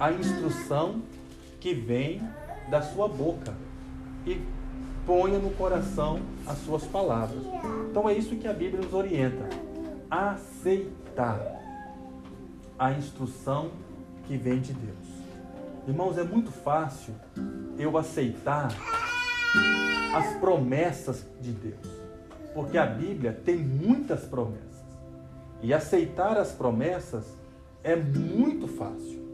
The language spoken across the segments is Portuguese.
a instrução que vem da sua boca e ponha no coração as suas palavras. Então é isso que a Bíblia nos orienta: aceitar a instrução que vem de Deus. Irmãos, é muito fácil eu aceitar as promessas de Deus, porque a Bíblia tem muitas promessas. E aceitar as promessas é muito fácil.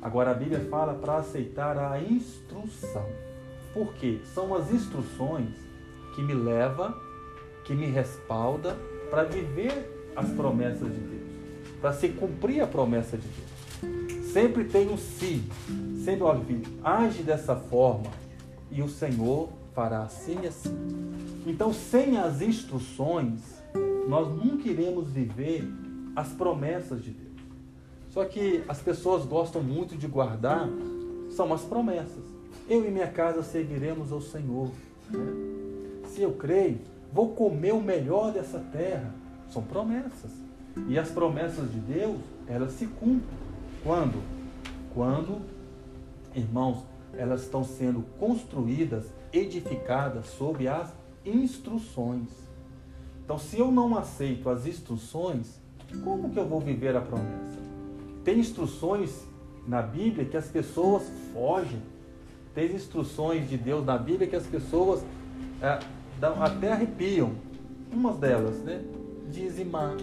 Agora a Bíblia fala para aceitar a instrução. Por quê? São as instruções que me leva, que me respalda para viver as promessas de Deus, para se cumprir a promessa de Deus. Sempre tem um se, sendo ó filho, age dessa forma e o Senhor fará assim e assim. Então, sem as instruções, nós nunca iremos viver as promessas de Deus. Só que as pessoas gostam muito de guardar são as promessas. Eu e minha casa serviremos ao Senhor. Né? Se eu creio, vou comer o melhor dessa terra. São promessas. E as promessas de Deus, elas se cumprem. Quando? Quando, irmãos, elas estão sendo construídas, edificadas sob as instruções. Então, se eu não aceito as instruções, como que eu vou viver a promessa? Tem instruções na Bíblia que as pessoas fogem. Tem instruções de Deus na Bíblia que as pessoas é, até arrepiam. Umas delas, né? Dizimar,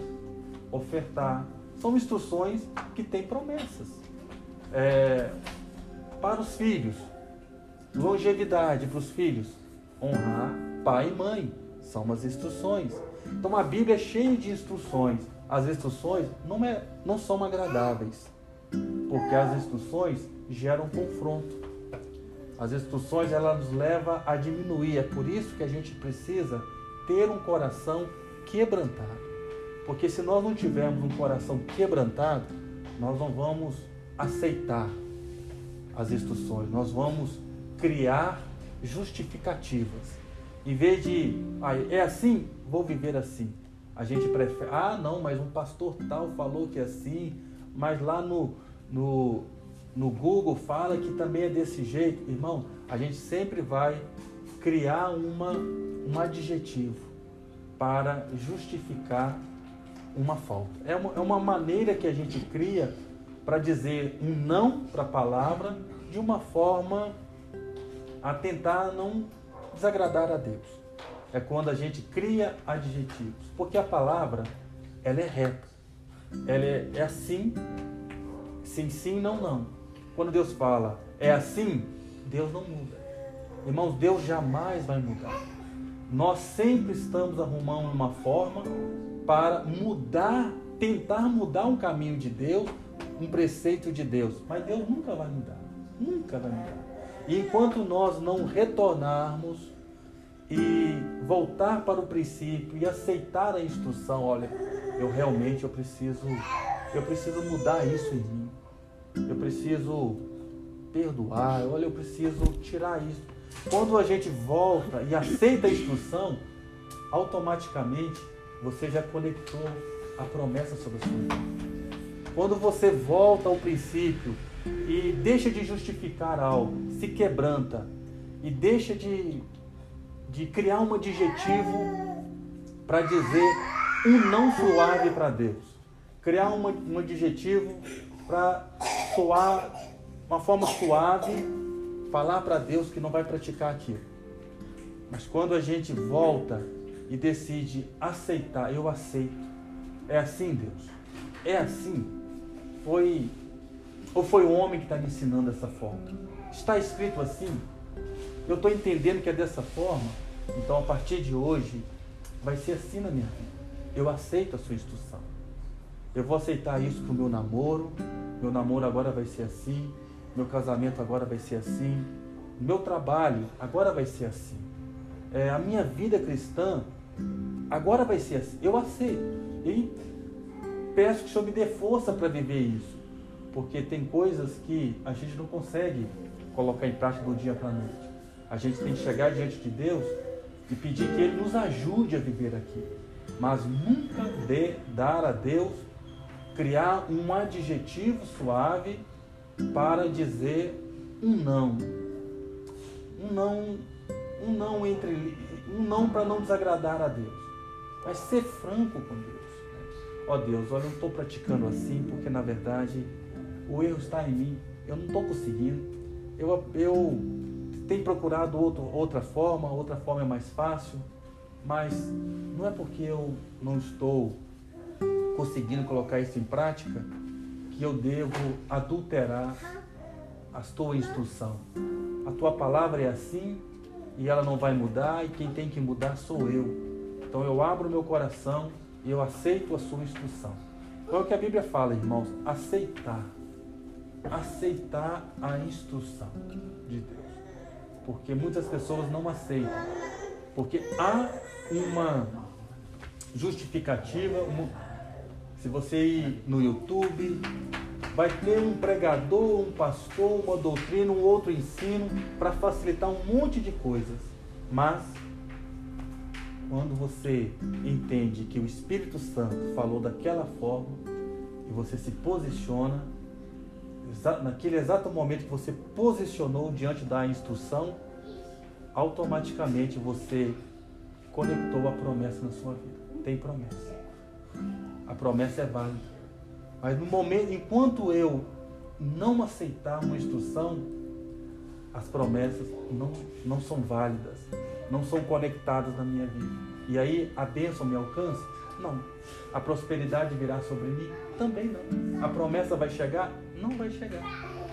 ofertar. São instruções que têm promessas. É, para os filhos, longevidade para os filhos, honrar pai e mãe. São umas instruções. Então a Bíblia é cheia de instruções as instruções não, é, não são agradáveis, porque as instruções geram confronto. As instruções ela nos leva a diminuir. É por isso que a gente precisa ter um coração quebrantado. Porque se nós não tivermos um coração quebrantado, nós não vamos aceitar as instruções. Nós vamos criar justificativas. Em vez de, ah, é assim, vou viver assim. A gente prefere, ah, não, mas um pastor tal falou que é assim, mas lá no, no, no Google fala que também é desse jeito. Irmão, a gente sempre vai criar uma, um adjetivo para justificar uma falta. É uma, é uma maneira que a gente cria para dizer um não para a palavra de uma forma a tentar não desagradar a Deus é quando a gente cria adjetivos, porque a palavra ela é reta, ela é, é assim, sim, sim, não, não. Quando Deus fala é assim, Deus não muda. Irmãos, Deus jamais vai mudar. Nós sempre estamos arrumando uma forma para mudar, tentar mudar um caminho de Deus, um preceito de Deus. Mas Deus nunca vai mudar. Nunca vai mudar. E enquanto nós não retornarmos e voltar para o princípio e aceitar a instrução, olha, eu realmente eu preciso eu preciso mudar isso em mim. Eu preciso perdoar, olha, eu preciso tirar isso. Quando a gente volta e aceita a instrução, automaticamente você já conectou a promessa sobre a sua vida. Quando você volta ao princípio e deixa de justificar algo, se quebranta e deixa de de criar um adjetivo para dizer um não suave para Deus. Criar um, um adjetivo para soar uma forma suave, falar para Deus que não vai praticar aquilo. Mas quando a gente volta e decide aceitar, eu aceito. É assim, Deus. É assim. Foi ou foi o homem que está me ensinando dessa forma? Está escrito assim? Eu estou entendendo que é dessa forma? Então, a partir de hoje, vai ser assim na minha vida. Eu aceito a sua instrução. Eu vou aceitar isso para o meu namoro. Meu namoro agora vai ser assim. Meu casamento agora vai ser assim. Meu trabalho agora vai ser assim. É, a minha vida cristã agora vai ser assim. Eu aceito. E peço que o Senhor me dê força para viver isso. Porque tem coisas que a gente não consegue colocar em prática do dia para a noite. A gente tem que chegar diante de Deus e pedir que Ele nos ajude a viver aqui. Mas nunca dê, dar a Deus, criar um adjetivo suave para dizer um não. Um não, um não entre um não para não desagradar a Deus. Mas ser franco com Deus. Ó oh Deus, olha, eu estou praticando assim porque na verdade o erro está em mim. Eu não estou conseguindo. Eu, eu tenho procurado outro, outra forma, outra forma é mais fácil, mas não é porque eu não estou conseguindo colocar isso em prática que eu devo adulterar a tua instrução. A tua palavra é assim e ela não vai mudar, e quem tem que mudar sou eu. Então eu abro meu coração e eu aceito a sua instrução. Então é o que a Bíblia fala, irmãos, aceitar. Aceitar a instrução de Deus. Porque muitas pessoas não aceitam. Porque há uma justificativa. Uma... Se você ir no YouTube, vai ter um pregador, um pastor, uma doutrina, um outro ensino para facilitar um monte de coisas. Mas quando você entende que o Espírito Santo falou daquela forma e você se posiciona naquele exato momento que você posicionou diante da instrução, automaticamente você conectou a promessa na sua vida. Tem promessa. A promessa é válida. Mas no momento, enquanto eu não aceitar uma instrução, as promessas não, não são válidas, não são conectadas na minha vida. E aí a bênção me alcança? Não. A prosperidade virá sobre mim? Também não. A promessa vai chegar? Não vai chegar.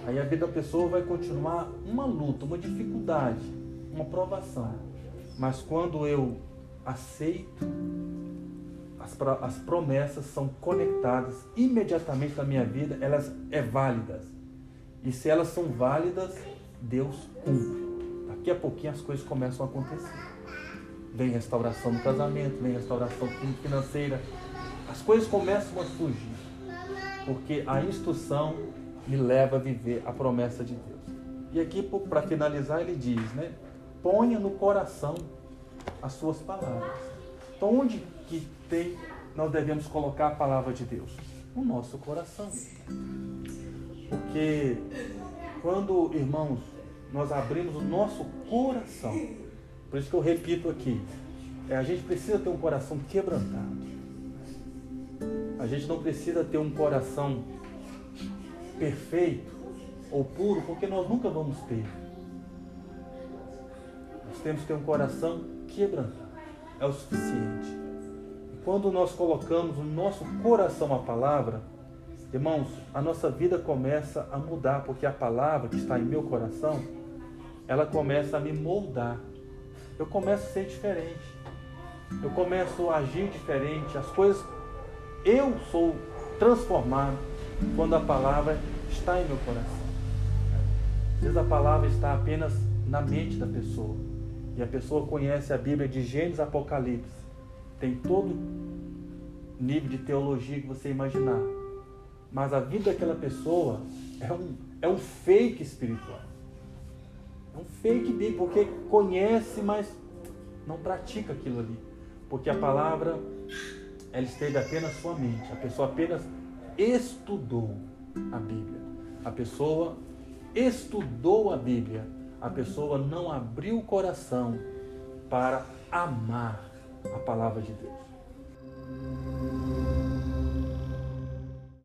Aí a vida da pessoa vai continuar uma luta, uma dificuldade, uma provação. Mas quando eu aceito as, as promessas são conectadas imediatamente na minha vida, elas é válidas. E se elas são válidas, Deus cumpre. Daqui a pouquinho as coisas começam a acontecer. Vem restauração no casamento, vem restauração financeira. As coisas começam a surgir. Porque a instrução me leva a viver a promessa de Deus. E aqui, para finalizar, ele diz, né? Ponha no coração as suas palavras. Então, onde que tem, nós devemos colocar a palavra de Deus? No nosso coração. Porque quando, irmãos, nós abrimos o nosso coração, por isso que eu repito aqui, é, a gente precisa ter um coração quebrantado. A gente não precisa ter um coração perfeito ou puro, porque nós nunca vamos ter. Nós temos que ter um coração quebrantado. É o suficiente. Quando nós colocamos no nosso coração a palavra, irmãos, a nossa vida começa a mudar, porque a palavra que está em meu coração, ela começa a me moldar. Eu começo a ser diferente. Eu começo a agir diferente. As coisas. Eu sou transformado quando a palavra está em meu coração. Às vezes a palavra está apenas na mente da pessoa. E a pessoa conhece a Bíblia de Gênesis Apocalipse tem todo nível de teologia que você imaginar. Mas a vida daquela pessoa é um, é um fake espiritual. É um fake bíblico, porque conhece, mas não pratica aquilo ali. Porque a palavra, ela esteve apenas na sua mente. A pessoa apenas estudou a Bíblia. A pessoa estudou a Bíblia. A pessoa não abriu o coração para amar a palavra de Deus.